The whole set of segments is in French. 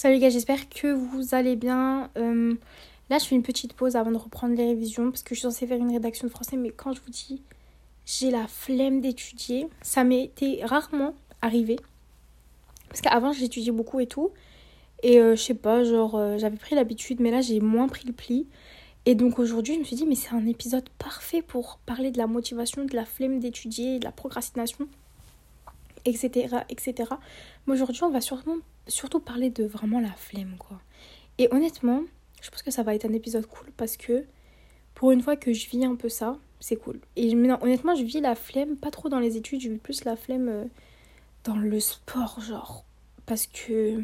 Salut les gars, j'espère que vous allez bien. Euh, là, je fais une petite pause avant de reprendre les révisions parce que je suis censée faire une rédaction de français, mais quand je vous dis j'ai la flemme d'étudier, ça m'était rarement arrivé. Parce qu'avant, j'étudiais beaucoup et tout. Et euh, je sais pas, genre, euh, j'avais pris l'habitude, mais là, j'ai moins pris le pli. Et donc aujourd'hui, je me suis dit, mais c'est un épisode parfait pour parler de la motivation, de la flemme d'étudier, de la procrastination etc. etc. Mais aujourd'hui, on va surtout, parler de vraiment la flemme, quoi. Et honnêtement, je pense que ça va être un épisode cool parce que pour une fois que je vis un peu ça, c'est cool. Et honnêtement, je vis la flemme, pas trop dans les études, je vis plus la flemme euh, dans le sport, genre. Parce que,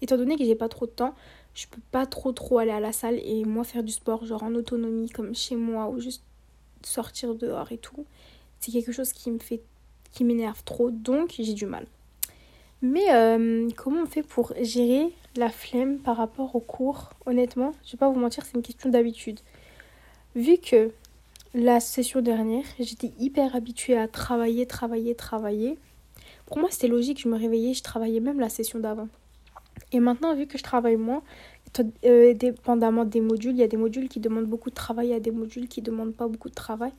étant donné que j'ai pas trop de temps, je peux pas trop trop aller à la salle et moi faire du sport, genre en autonomie, comme chez moi, ou juste sortir dehors et tout. C'est quelque chose qui me fait qui m'énerve trop, donc j'ai du mal. Mais euh, comment on fait pour gérer la flemme par rapport au cours? Honnêtement, je vais pas vous mentir, c'est une question d'habitude. Vu que la session dernière, j'étais hyper habituée à travailler, travailler, travailler. Pour moi, c'était logique, je me réveillais, je travaillais même la session d'avant. Et maintenant, vu que je travaille moins, euh, dépendamment des modules, il y a des modules qui demandent beaucoup de travail, il y a des modules qui demandent pas beaucoup de travail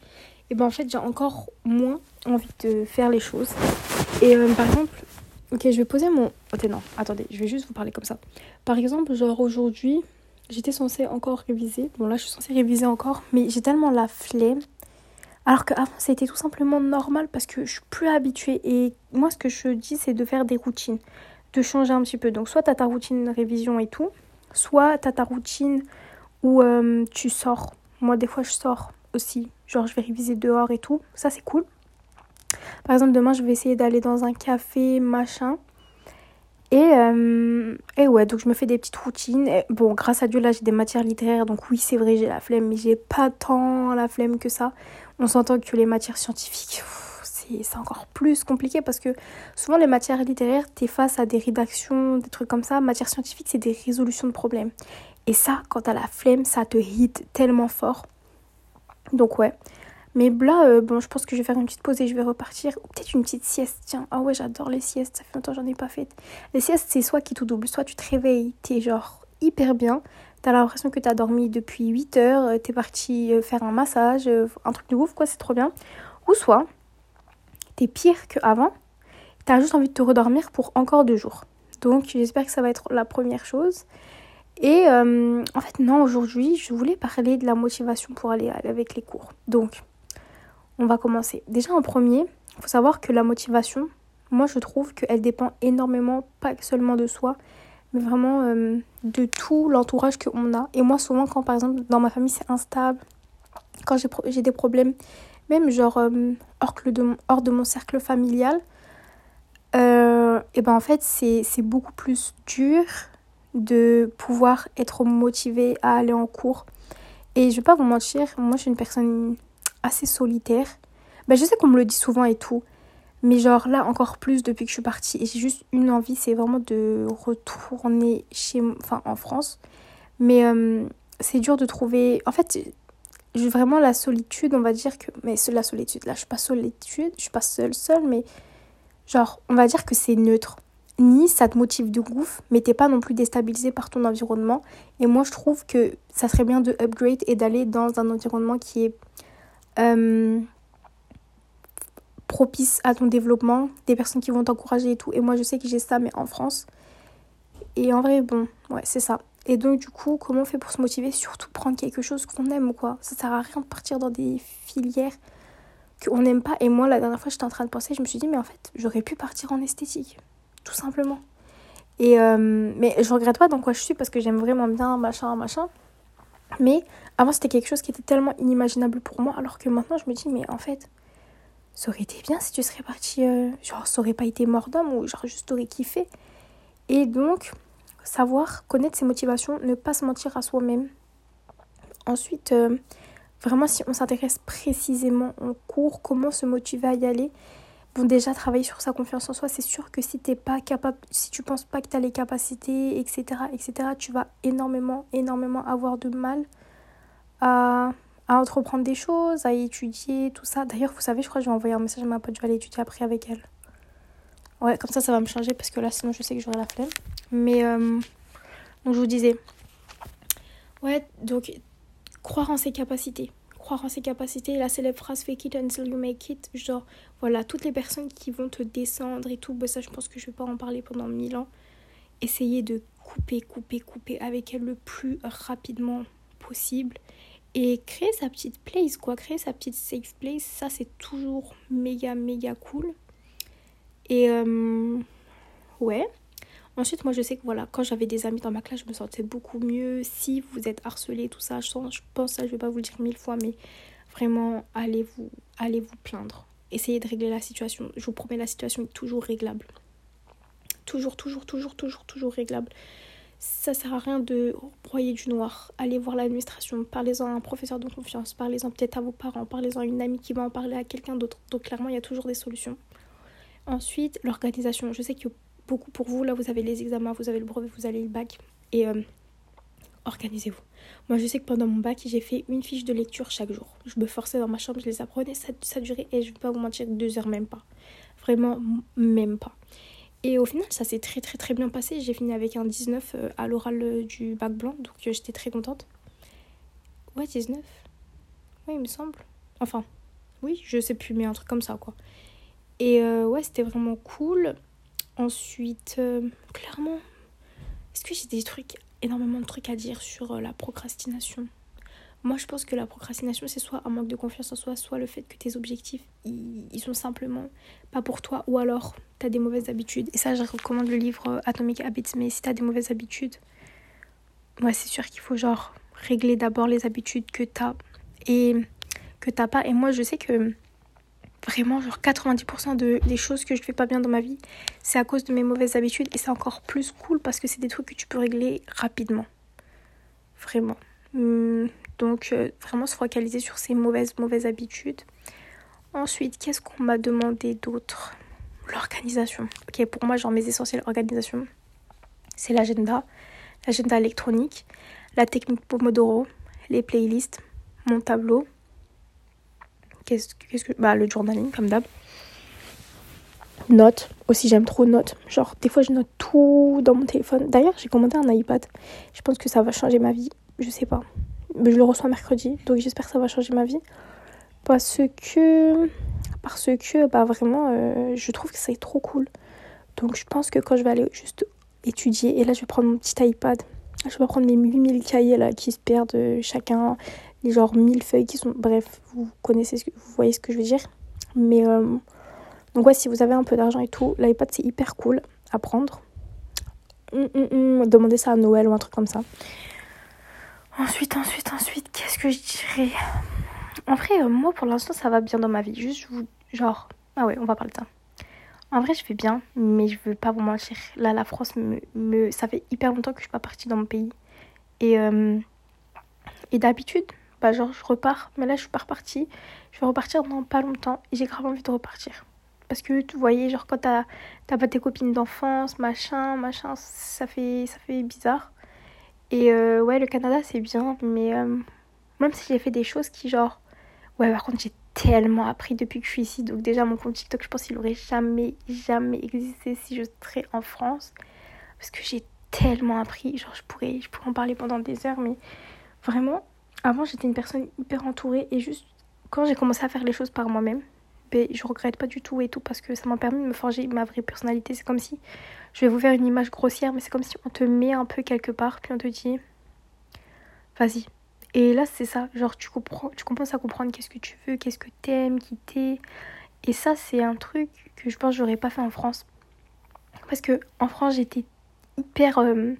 et ben en fait j'ai encore moins envie de faire les choses. Et euh, par exemple, ok je vais poser mon... Ok non, attendez, je vais juste vous parler comme ça. Par exemple, genre aujourd'hui, j'étais censée encore réviser. Bon là je suis censée réviser encore, mais j'ai tellement la flemme. Alors qu'avant c'était tout simplement normal parce que je suis plus habituée. Et moi ce que je dis c'est de faire des routines, de changer un petit peu. Donc soit tu as ta routine révision et tout, soit tu as ta routine où euh, tu sors. Moi des fois je sors aussi. Genre, je vais réviser dehors et tout. Ça, c'est cool. Par exemple, demain, je vais essayer d'aller dans un café, machin. Et, euh, et ouais, donc je me fais des petites routines. bon, grâce à Dieu, là, j'ai des matières littéraires. Donc oui, c'est vrai, j'ai la flemme, mais j'ai pas tant la flemme que ça. On s'entend que les matières scientifiques, c'est encore plus compliqué parce que souvent, les matières littéraires, t'es face à des rédactions, des trucs comme ça. Matières scientifiques, c'est des résolutions de problèmes. Et ça, quand t'as la flemme, ça te hit tellement fort. Donc ouais. Mais là, euh, bon, je pense que je vais faire une petite pause et je vais repartir. Peut-être une petite sieste, tiens. Ah ouais, j'adore les siestes. Ça fait longtemps que j'en ai pas fait. Les siestes, c'est soit qui tout double. Soit tu te réveilles, t'es genre hyper bien. T'as l'impression que t'as dormi depuis 8 heures. Euh, t'es parti euh, faire un massage, un truc de ouf, quoi. C'est trop bien. Ou soit, t'es pire qu'avant. T'as juste envie de te redormir pour encore deux jours. Donc, j'espère que ça va être la première chose. Et euh, en fait, non, aujourd'hui, je voulais parler de la motivation pour aller avec les cours. Donc, on va commencer. Déjà, en premier, il faut savoir que la motivation, moi, je trouve qu'elle dépend énormément, pas seulement de soi, mais vraiment euh, de tout l'entourage qu'on a. Et moi, souvent, quand par exemple, dans ma famille, c'est instable, quand j'ai des problèmes, même genre euh, hors, de, hors de mon cercle familial, et ben en fait, c'est beaucoup plus dur de pouvoir être motivée à aller en cours. Et je vais pas vous mentir, moi je suis une personne assez solitaire. Ben, je sais qu'on me le dit souvent et tout. Mais genre là encore plus depuis que je suis partie. Et j'ai juste une envie, c'est vraiment de retourner chez enfin en France. Mais euh, c'est dur de trouver. En fait, vraiment la solitude, on va dire que. Mais la solitude, là je suis pas solitude, je suis pas seule seule, mais genre on va dire que c'est neutre ni ça te motive de ouf, mais t'es pas non plus déstabilisé par ton environnement. Et moi, je trouve que ça serait bien de upgrade et d'aller dans un environnement qui est euh, propice à ton développement, des personnes qui vont t'encourager et tout. Et moi, je sais que j'ai ça, mais en France. Et en vrai, bon, ouais, c'est ça. Et donc, du coup, comment on fait pour se motiver Surtout prendre quelque chose qu'on aime, quoi? Ça sert à rien de partir dans des filières qu'on n'aime pas. Et moi, la dernière fois, j'étais en train de penser, je me suis dit, mais en fait, j'aurais pu partir en esthétique tout simplement. Et euh, mais je regrette pas dans quoi je suis parce que j'aime vraiment bien machin machin. Mais avant c'était quelque chose qui était tellement inimaginable pour moi alors que maintenant je me dis mais en fait ça aurait été bien si tu serais parti euh, genre ça aurait pas été mort d'homme ou genre juste aurais kiffé. Et donc savoir connaître ses motivations, ne pas se mentir à soi-même. Ensuite euh, vraiment si on s'intéresse précisément en cours, comment se motiver à y aller bon déjà travailler sur sa confiance en soi c'est sûr que si t'es pas capable si tu penses pas que tu as les capacités etc etc tu vas énormément énormément avoir de mal à, à entreprendre des choses à étudier tout ça. D'ailleurs vous savez je crois que je vais envoyer un message à ma pote je vais aller étudier après avec elle. Ouais comme ça ça va me changer parce que là sinon je sais que j'aurai la flemme mais euh, Donc je vous disais, ouais, donc croire en ses capacités. Croire en ses capacités, la célèbre phrase fake it until you make it. Genre, voilà, toutes les personnes qui vont te descendre et tout, bah ça je pense que je vais pas en parler pendant mille ans. Essayez de couper, couper, couper avec elle le plus rapidement possible. Et créer sa petite place, quoi. Créer sa petite safe place, ça c'est toujours méga, méga cool. Et euh, ouais. Ensuite, moi je sais que voilà, quand j'avais des amis dans ma classe, je me sentais beaucoup mieux. Si vous êtes harcelé, tout ça, je, je pense ça, je vais pas vous le dire mille fois, mais vraiment, allez vous, allez vous plaindre. Essayez de régler la situation. Je vous promets, la situation est toujours réglable. Toujours, toujours, toujours, toujours, toujours réglable. Ça sert à rien de broyer du noir. Allez voir l'administration, parlez-en à un professeur de confiance, parlez-en peut-être à vos parents, parlez-en à une amie qui va en parler à quelqu'un d'autre. Donc clairement, il y a toujours des solutions. Ensuite, l'organisation. Je sais que beaucoup pour vous, là, vous avez les examens, vous avez le brevet, vous avez le bac. Et euh, organisez-vous. Moi, je sais que pendant mon bac, j'ai fait une fiche de lecture chaque jour. Je me forçais dans ma chambre, je les apprenais, ça, ça durait, et je vais pas vous mentir, deux heures même pas. Vraiment, même pas. Et au final, ça s'est très très très bien passé. J'ai fini avec un 19 euh, à l'oral euh, du bac blanc, donc j'étais très contente. Ouais, 19. Oui, il me semble. Enfin, oui, je sais plus, mais un truc comme ça, quoi. Et ouais, c'était vraiment cool. Ensuite, clairement, est-ce que j'ai des trucs, énormément de trucs à dire sur la procrastination? Moi, je pense que la procrastination, c'est soit un manque de confiance en soi, soit le fait que tes objectifs, ils, sont simplement pas pour toi, ou alors tu as des mauvaises habitudes. Et ça, je recommande le livre euh, Atomic Habits, mais si tu as des mauvaises habitudes, moi, c'est sûr qu'il faut genre régler d'abord les habitudes que tu as et que t'as pas. Et moi, je sais que vraiment, genre 90% de, des choses que je fais pas bien dans ma vie, c'est à cause de mes mauvaises habitudes. Et c'est encore plus cool parce que c'est des trucs que tu peux régler rapidement. Vraiment. Hmm, donc euh, vraiment se focaliser sur ces mauvaises, mauvaises habitudes. Ensuite, qu'est-ce qu'on m'a demandé d'autre? L'organisation. Ok, pour moi, genre mes essentiels organisation, c'est l'agenda, l'agenda électronique, la technique Pomodoro, les playlists, mon tableau. Qu'est-ce que. Bah, le journaling, comme d'hab. Notes. Aussi, j'aime trop notes. Genre, des fois, je note tout dans mon téléphone. D'ailleurs, j'ai commandé un iPad. Je pense que ça va changer ma vie. Je sais pas je le reçois mercredi, donc j'espère que ça va changer ma vie. Parce que, parce que bah vraiment, euh, je trouve que c'est trop cool. Donc je pense que quand je vais aller juste étudier, et là je vais prendre mon petit iPad, je vais prendre mes 8000 cahiers là qui se perdent euh, chacun, les genre 1000 feuilles qui sont. Bref, vous connaissez, ce que, vous voyez ce que je veux dire. Mais euh, donc ouais, si vous avez un peu d'argent et tout, l'iPad c'est hyper cool à prendre. Hum, hum, hum, demandez ça à Noël ou un truc comme ça. Ensuite, ensuite, ensuite, qu'est-ce que je dirais? En vrai, euh, moi pour l'instant ça va bien dans ma vie. Juste, vous... genre, ah ouais, on va parler de ça. En vrai, je vais bien, mais je veux pas vous mentir. Là, la France, me, me... ça fait hyper longtemps que je suis pas partie dans mon pays. Et, euh, et d'habitude, genre, je repars. Mais là, je suis pas repartie. Je vais repartir dans pas longtemps. Et j'ai grave envie de repartir. Parce que, tu voyez, genre, quand t'as pas tes copines d'enfance, machin, machin, ça fait, ça fait bizarre. Et euh, ouais, le Canada, c'est bien, mais euh, même si j'ai fait des choses qui, genre. Ouais, par contre, j'ai tellement appris depuis que je suis ici. Donc, déjà, mon compte TikTok, je pense qu'il aurait jamais, jamais existé si je serais en France. Parce que j'ai tellement appris. Genre, je pourrais, je pourrais en parler pendant des heures, mais vraiment, avant, j'étais une personne hyper entourée. Et juste, quand j'ai commencé à faire les choses par moi-même, ben, je regrette pas du tout et tout parce que ça m'a permis de me forger ma vraie personnalité. C'est comme si je vais vous faire une image grossière, mais c'est comme si on te met un peu quelque part, puis on te dit, vas-y. Et là, c'est ça, genre, tu comprends, tu commences à comprendre qu'est-ce que tu veux, qu'est-ce que t'aimes, qui t'es. Et ça, c'est un truc que je pense j'aurais pas fait en France. Parce que en France, j'étais hyper. Euh,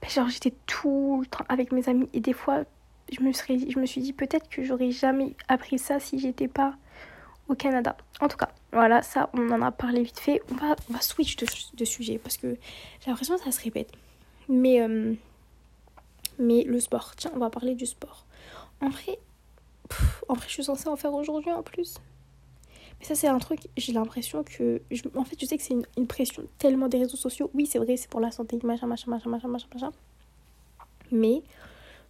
ben, genre, j'étais tout le temps avec mes amis. Et des fois, je me, je me suis dit peut-être que j'aurais jamais appris ça si j'étais pas au Canada. En tout cas, voilà, ça, on en a parlé vite fait. On va, on va switch de, sujet parce que j'ai l'impression que ça se répète. Mais, euh, mais le sport, tiens, on va parler du sport. En vrai, en vrai, je suis censée en faire aujourd'hui en plus. Mais ça, c'est un truc, j'ai l'impression que. En fait, je sais que c'est une, pression tellement des réseaux sociaux. Oui, c'est vrai, c'est pour la santé, machin, machin, machin, machin, machin, machin. Mais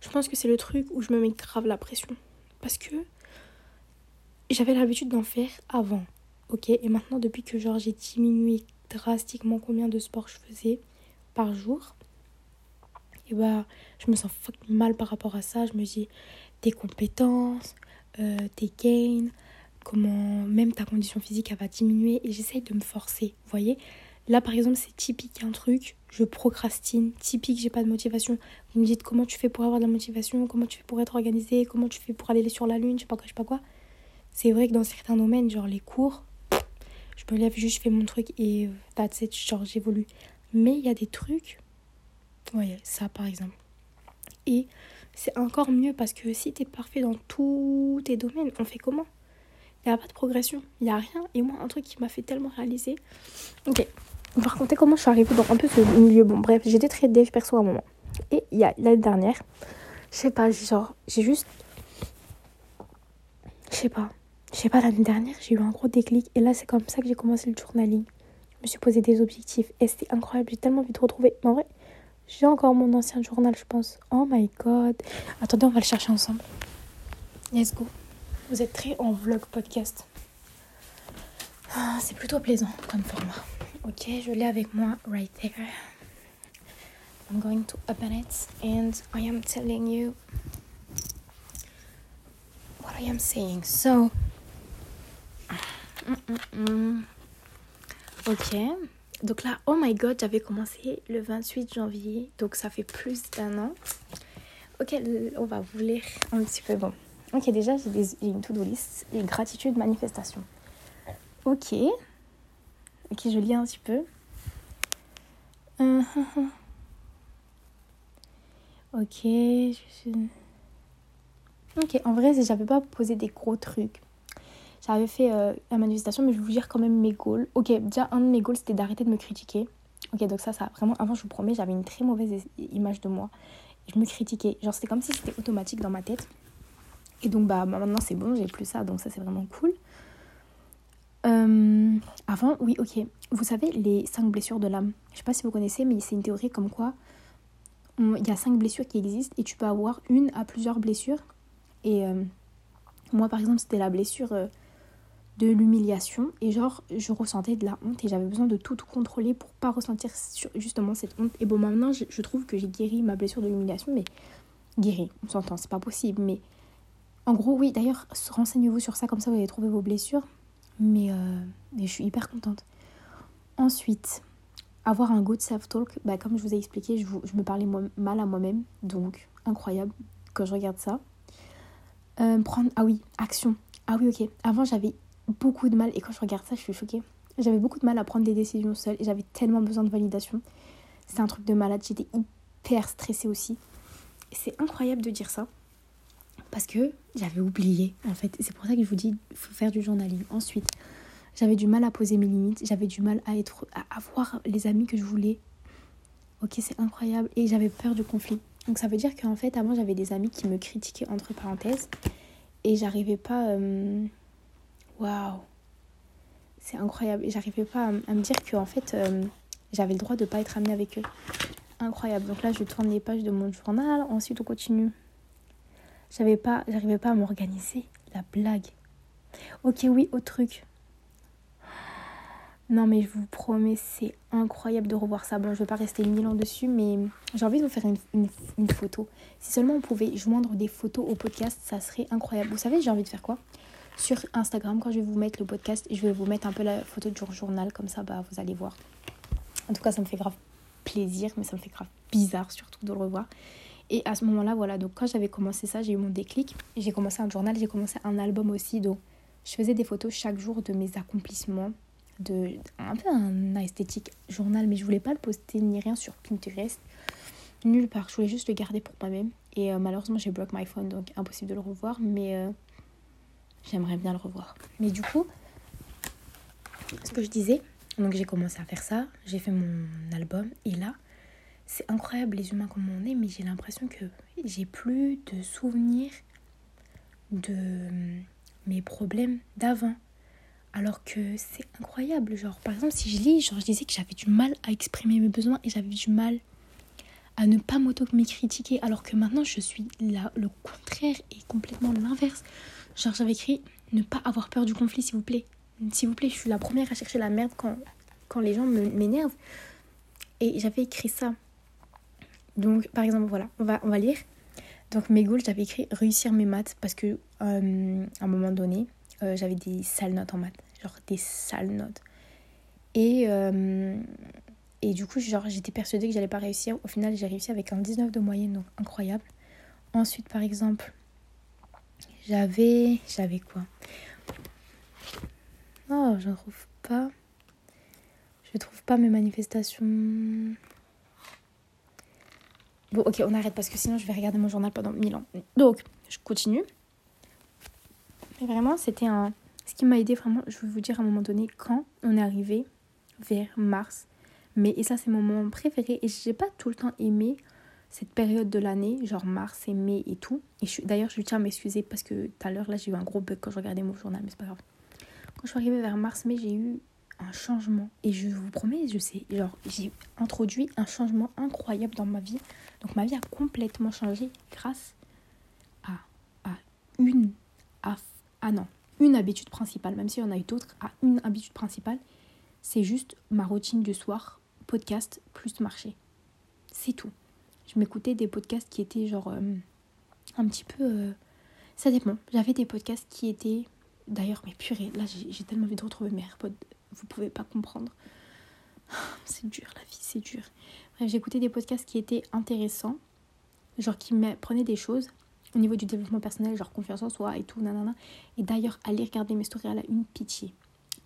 je pense que c'est le truc où je me mets grave la pression. Parce que j'avais l'habitude d'en faire avant. Ok, et maintenant, depuis que genre j'ai diminué drastiquement combien de sports je faisais par jour, et bah, je me sens mal par rapport à ça. Je me dis, tes compétences, euh, tes gains, comment même ta condition physique, elle va diminuer. Et j'essaye de me forcer, vous voyez? Là, par exemple, c'est typique un truc, je procrastine, typique, j'ai pas de motivation. Vous me dites comment tu fais pour avoir de la motivation, comment tu fais pour être organisé, comment tu fais pour aller sur la lune, je sais pas quoi, je sais pas quoi. C'est vrai que dans certains domaines, genre les cours, je me lève juste, je fais mon truc et that's it, genre j'évolue. Mais il y a des trucs, ouais, ça par exemple. Et c'est encore mieux parce que si tu es parfait dans tous tes domaines, on fait comment? Il n'y a pas de progression, il n'y a rien. Et moi, un truc qui m'a fait tellement réaliser. Ok, par contre, comment je suis arrivée dans un peu ce milieu. Bon, bref, j'étais très dev perso à un moment. Et il y a l'année dernière, je sais pas, genre, j'ai juste. Je sais pas. Je sais pas, l'année dernière, j'ai eu un gros déclic. Et là, c'est comme ça que j'ai commencé le journaling. Je me suis posé des objectifs. Et c'était incroyable. J'ai tellement envie de retrouver. Mais en vrai, j'ai encore mon ancien journal, je pense. Oh my god. Attendez, on va le chercher ensemble. Let's go. Vous êtes très en vlog podcast. Ah, c'est plutôt plaisant comme format. Ok, je l'ai avec moi right there. I'm going to open it and I am telling you what I am saying. So, mm, mm, mm. ok. Donc là, oh my god, j'avais commencé le 28 janvier, donc ça fait plus d'un an. Ok, on va vous lire un petit peu. Bon, ok, déjà j'ai une to-do list et gratitude manifestation. Ok, Ok, je lis un petit peu. Ok, je suis... Ok, en vrai, j'avais pas posé des gros trucs. J'avais fait euh, la manifestation, mais je vous dire quand même mes goals. Ok, déjà, un de mes goals, c'était d'arrêter de me critiquer. Ok, donc ça, ça, vraiment, avant, je vous promets, j'avais une très mauvaise image de moi. Je me critiquais. Genre, c'était comme si c'était automatique dans ma tête. Et donc, bah, maintenant, c'est bon, j'ai plus ça. Donc, ça, c'est vraiment cool. Euh, avant, oui, ok. Vous savez, les cinq blessures de l'âme. Je sais pas si vous connaissez, mais c'est une théorie comme quoi il y a cinq blessures qui existent et tu peux avoir une à plusieurs blessures. Et euh, moi, par exemple, c'était la blessure euh, de l'humiliation. Et genre, je ressentais de la honte et j'avais besoin de tout, contrôler pour pas ressentir justement cette honte. Et bon, maintenant, je, je trouve que j'ai guéri ma blessure de l'humiliation, mais guéri, on s'entend, c'est pas possible. Mais en gros, oui, d'ailleurs, renseignez-vous sur ça, comme ça vous allez trouver vos blessures. Mais, euh, je suis hyper contente. Ensuite, avoir un good self-talk, bah, comme je vous ai expliqué, je, je me parlais mal à moi-même. Donc, incroyable quand je regarde ça. Euh, prendre. Ah oui, action. Ah oui, ok. Avant, j'avais beaucoup de mal. Et quand je regarde ça, je suis choquée. J'avais beaucoup de mal à prendre des décisions seule. Et j'avais tellement besoin de validation. C'est un truc de malade. J'étais hyper stressée aussi. C'est incroyable de dire ça parce que j'avais oublié en fait. C'est pour ça que je vous dis il faut faire du journaling. Ensuite, j'avais du mal à poser mes limites, j'avais du mal à être à avoir les amis que je voulais. OK, c'est incroyable et j'avais peur du conflit. Donc ça veut dire qu'en fait avant j'avais des amis qui me critiquaient entre parenthèses et j'arrivais pas euh, waouh. C'est incroyable et j'arrivais pas à, me dire que en fait euh, j'avais le droit de pas être amie avec eux. Incroyable. Donc là je tourne les pages de mon journal, ensuite on continue. J'avais pas, j'arrivais pas à m'organiser. La blague. Ok, oui, autre truc. Non, mais je vous promets, c'est incroyable de revoir ça. Bon, je vais pas rester mille ans dessus, mais j'ai envie de vous faire une, une, photo. Si seulement on pouvait joindre des photos au podcast, ça serait incroyable. Vous savez, j'ai envie de faire quoi? Sur Instagram, quand je vais vous mettre le podcast, je vais vous mettre un peu la photo du journal, comme ça, bah, vous allez voir. En tout cas, ça me fait grave plaisir, mais ça me fait grave bizarre surtout de le revoir. Et à ce moment-là, voilà, donc quand j'avais commencé ça, j'ai eu mon déclic. J'ai commencé un journal, j'ai commencé un album aussi. Donc je faisais des photos chaque jour de mes accomplissements, de un peu un esthétique journal, mais je voulais pas le poster ni rien sur Pinterest, nulle part. Je voulais juste le garder pour moi-même. Et euh, malheureusement, j'ai bloqué my phone, donc impossible de le revoir, mais euh, j'aimerais bien le revoir. Mais du coup, ce que je disais, donc j'ai commencé à faire ça, j'ai fait mon album, et là, c'est incroyable les humains comme on est, mais j'ai l'impression que j'ai plus de souvenirs de hum, mes problèmes d'avant. Alors que c'est incroyable. Genre, par exemple, si je lis, genre, je disais que j'avais du mal à exprimer mes besoins et j'avais du mal à ne pas m'auto-critiquer. Alors que maintenant, je suis là, le contraire et complètement l'inverse. Genre, j'avais écrit ne pas avoir peur du conflit, s'il vous plaît. S'il vous plaît, je suis la première à chercher la merde quand, quand les gens m'énervent. Et j'avais écrit ça Donc, par exemple, voilà, on va, lire. Donc, mes goals, j'avais écrit réussir mes maths parce que euh, à un moment donné, euh, j'avais des sales notes en maths. Genre des sales notes. Et, euh, et du coup, genre, j'étais persuadée que j'allais pas réussir. Au final, j'ai réussi avec un 19 de moyenne, donc incroyable. Ensuite, par exemple, j'avais. J'avais quoi? Oh, je ne trouve pas. Je trouve pas mes manifestations. Bon, ok, on arrête parce que sinon je vais regarder mon journal pendant mille ans. Donc, je continue. Mais vraiment, c'était un. Ce qui m'a aidé vraiment, je vais vous dire à un moment donné, quand on est arrivé vers mars, mais et ça c'est mon moment préféré et j'ai pas tout le temps aimé cette période de l'année, genre mars et mai et tout. Et d'ailleurs, je tiens à m'excuser parce que tout à l'heure là, j'ai eu un gros bug quand je regardais mon journal, mais c'est pas grave. Quand je suis arrivée vers mars, mai, j'ai eu un changement et je vous promets, je sais, genre j'ai introduit un changement incroyable dans ma vie. Donc ma vie a complètement changé grâce à, à une à, ah non, une habitude principale, même s'il y en a eu d'autres, à une habitude principale, c'est juste ma routine du soir, podcast plus marché. C'est tout. Je m'écoutais des podcasts qui étaient genre euh, un petit peu... Euh, ça dépend. J'avais des podcasts qui étaient... D'ailleurs, mais purée, là j'ai tellement envie de retrouver mes AirPods. Vous pouvez pas comprendre. C'est dur, la vie, c'est dur. Bref, j'écoutais des podcasts qui étaient intéressants, genre qui m'apprenaient des choses au niveau du développement personnel, genre confiance en soi et tout, nanana. Et d'ailleurs, allez regarder mes stories, elle a une pitié.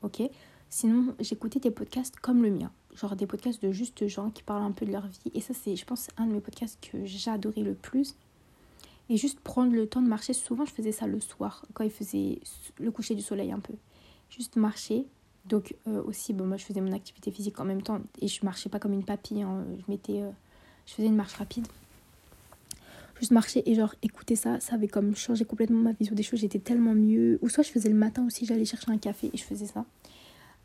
Ok? Sinon, j'écoutais des podcasts comme le mien. Genre des podcasts de juste gens qui parlent un peu de leur vie. Et ça, c'est, je pense, un de mes podcasts que j'adorais le plus. Et juste prendre le temps de marcher. Souvent, je faisais ça le soir, quand il faisait le coucher du soleil un peu. Juste marcher. Donc, euh, aussi, bon, moi, je faisais mon activité physique en même temps. Et je marchais pas comme une papille. Hein. Je mettais. Euh, je faisais une marche rapide juste marcher et genre écouter ça, ça avait comme changé complètement ma vision des choses. J'étais tellement mieux. Ou soit je faisais le matin aussi, j'allais chercher un café et je faisais ça.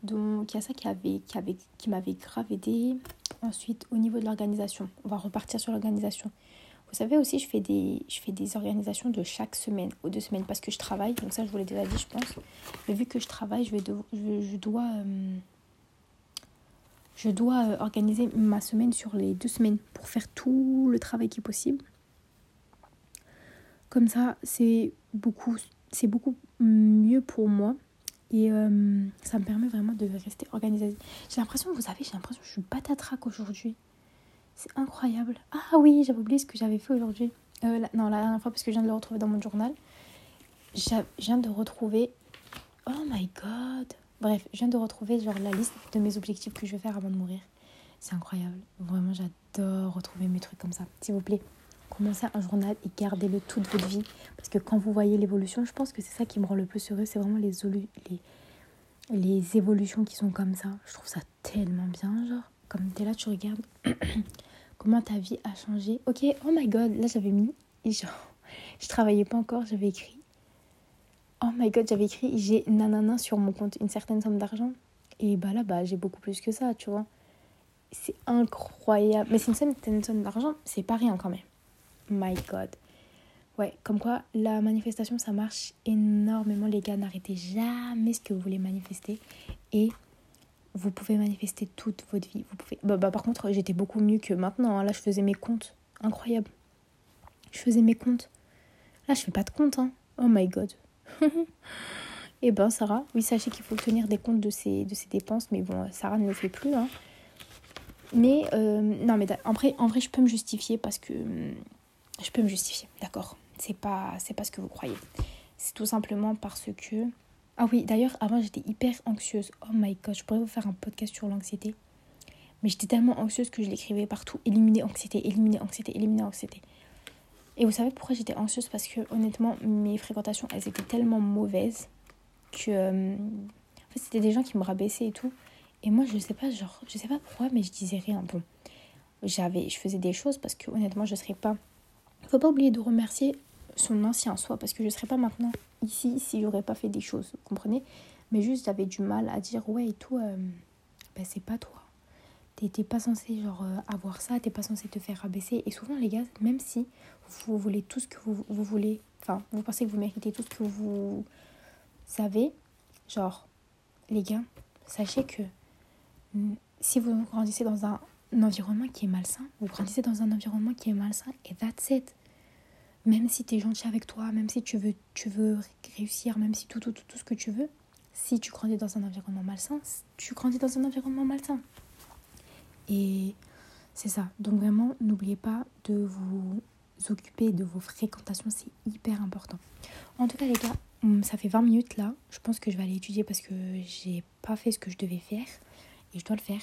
Donc il y a ça qui qui avait qui m'avait grave aidé. Ensuite au niveau de l'organisation, on va repartir sur l'organisation. Vous savez aussi, je fais des je fais des organisations de chaque semaine ou deux semaines parce que je travaille. Donc ça je vous l'ai déjà dit, je pense. Mais vu que je travaille, je vais je, dois euh, je dois euh, organiser ma semaine sur les deux semaines pour faire tout le travail qui est possible. Comme ça, c'est beaucoup, c'est beaucoup mieux pour moi. Et euh, ça me permet vraiment de rester organisée. J'ai l'impression, vous savez, j'ai l'impression que je suis patatrac aujourd'hui. C'est incroyable. Ah oui, j'avais oublié ce que j'avais fait aujourd'hui. Euh, non, la dernière fois, parce que je viens de le retrouver dans mon journal. Je viens de retrouver... Oh my god Bref, je viens de retrouver genre la liste de mes objectifs que je vais faire avant de mourir. C'est incroyable. Vraiment, j'adore retrouver mes trucs comme ça. S'il vous plaît, commencez un journal et gardez-le toute votre vie. Parce que quand vous voyez l'évolution, je pense que c'est ça qui me rend le plus heureux. C'est vraiment les, les, les évolutions qui sont comme ça. Je trouve ça tellement bien, genre. Comme t'es là, tu regardes comment ta vie a changé. Ok, oh my god, là j'avais mis, genre, je travaillais pas encore, j'avais écrit. Oh my god, j'avais écrit j'ai nanana sur mon compte une certaine somme d'argent. Et bah là, bah j'ai beaucoup plus que ça, tu vois. C'est incroyable. Mais c'est une certaine somme d'argent, c'est pas rien quand même my god. Ouais, comme quoi la manifestation ça marche énormément les gars, n'arrêtez jamais ce que vous voulez manifester et vous pouvez manifester toute votre vie. Vous pouvez bah, bah par contre, j'étais beaucoup mieux que maintenant, hein. là je faisais mes comptes, incroyable. Je faisais mes comptes. Là, je fais pas de compte hein. Oh my god. eh ben Sarah, oui, sachez qu'il faut tenir des comptes de ses, dépenses, mais bon, Sarah ne le fait plus. Hein. Mais euh, non, mais en vrai, en vrai, je peux me justifier parce que je peux me justifier, d'accord C'est pas, pas ce que vous croyez. C'est tout simplement parce que. Ah oui, d'ailleurs, avant j'étais hyper anxieuse. Oh my god, je pourrais vous faire un podcast sur l'anxiété. Mais j'étais tellement anxieuse que je l'écrivais partout. Éliminer anxiété, éliminer anxiété, éliminer anxiété. Et vous savez pourquoi j'étais anxieuse? Parce que honnêtement, mes fréquentations, elles étaient tellement mauvaises que. Euh, en fait, c'était des gens qui me rabaissaient et tout. Et moi, je sais pas, genre, je sais pas pourquoi, mais je disais rien. Bon, j'avais, je faisais des choses parce que honnêtement, je serais pas faut pas oublier de remercier son ancien soi parce que je ne serais pas maintenant ici si j'aurais pas fait des choses, vous comprenez? Mais juste j'avais du mal à dire ouais et tout, euh, ben c'est pas toi. T'es pas censé genre euh, avoir ça, t'es pas censé te faire rabaisser. Et souvent les gars, même si vous voulez tout ce que vous, vous voulez, enfin vous pensez que vous méritez tout ce que vous savez, genre les gars, sachez que si vous grandissez dans un environnement qui est malsain, vous grandissez dans un environnement qui est malsain et that's it. Même si tu es gentil avec toi, même si tu veux, tu veux réussir, même si tout, tout, tout, tout ce que tu veux, si tu grandis dans un environnement malsain, tu grandis dans un environnement malsain. Et c'est ça. Donc vraiment, n'oubliez pas de vous occuper de vos fréquentations, c'est hyper important. En tout cas, les gars, hum, ça fait 20 minutes là. Je pense que je vais aller étudier parce que j'ai pas fait ce que je devais faire et je dois le faire.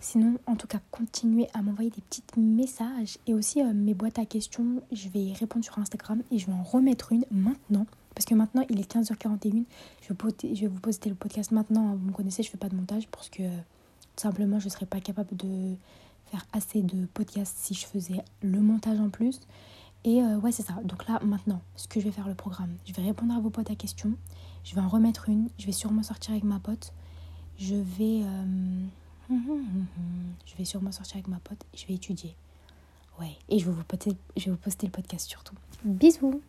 Sinon, en tout cas, continuez à m'envoyer des petits messages et aussi euh, mes boîtes à questions. Je vais répondre sur Instagram et je vais en remettre une maintenant. Parce que maintenant, il est 15h41. Je vais, vous poster le podcast maintenant. Vous me connaissez, je fais pas de montage parce que tout simplement, je ne serais pas capable de faire assez de podcasts si je faisais le montage en plus. Et euh, ouais, c'est ça. Donc là, maintenant, ce que je vais faire le programme, je vais répondre à vos potes à questions. Je vais en remettre une. Je vais sûrement sortir avec ma pote. Je vais. Euh, je vais sûrement sortir avec ma pote je vais étudier. Ouais. Et je vais vous poster, je vais vous poster le podcast surtout. Bisous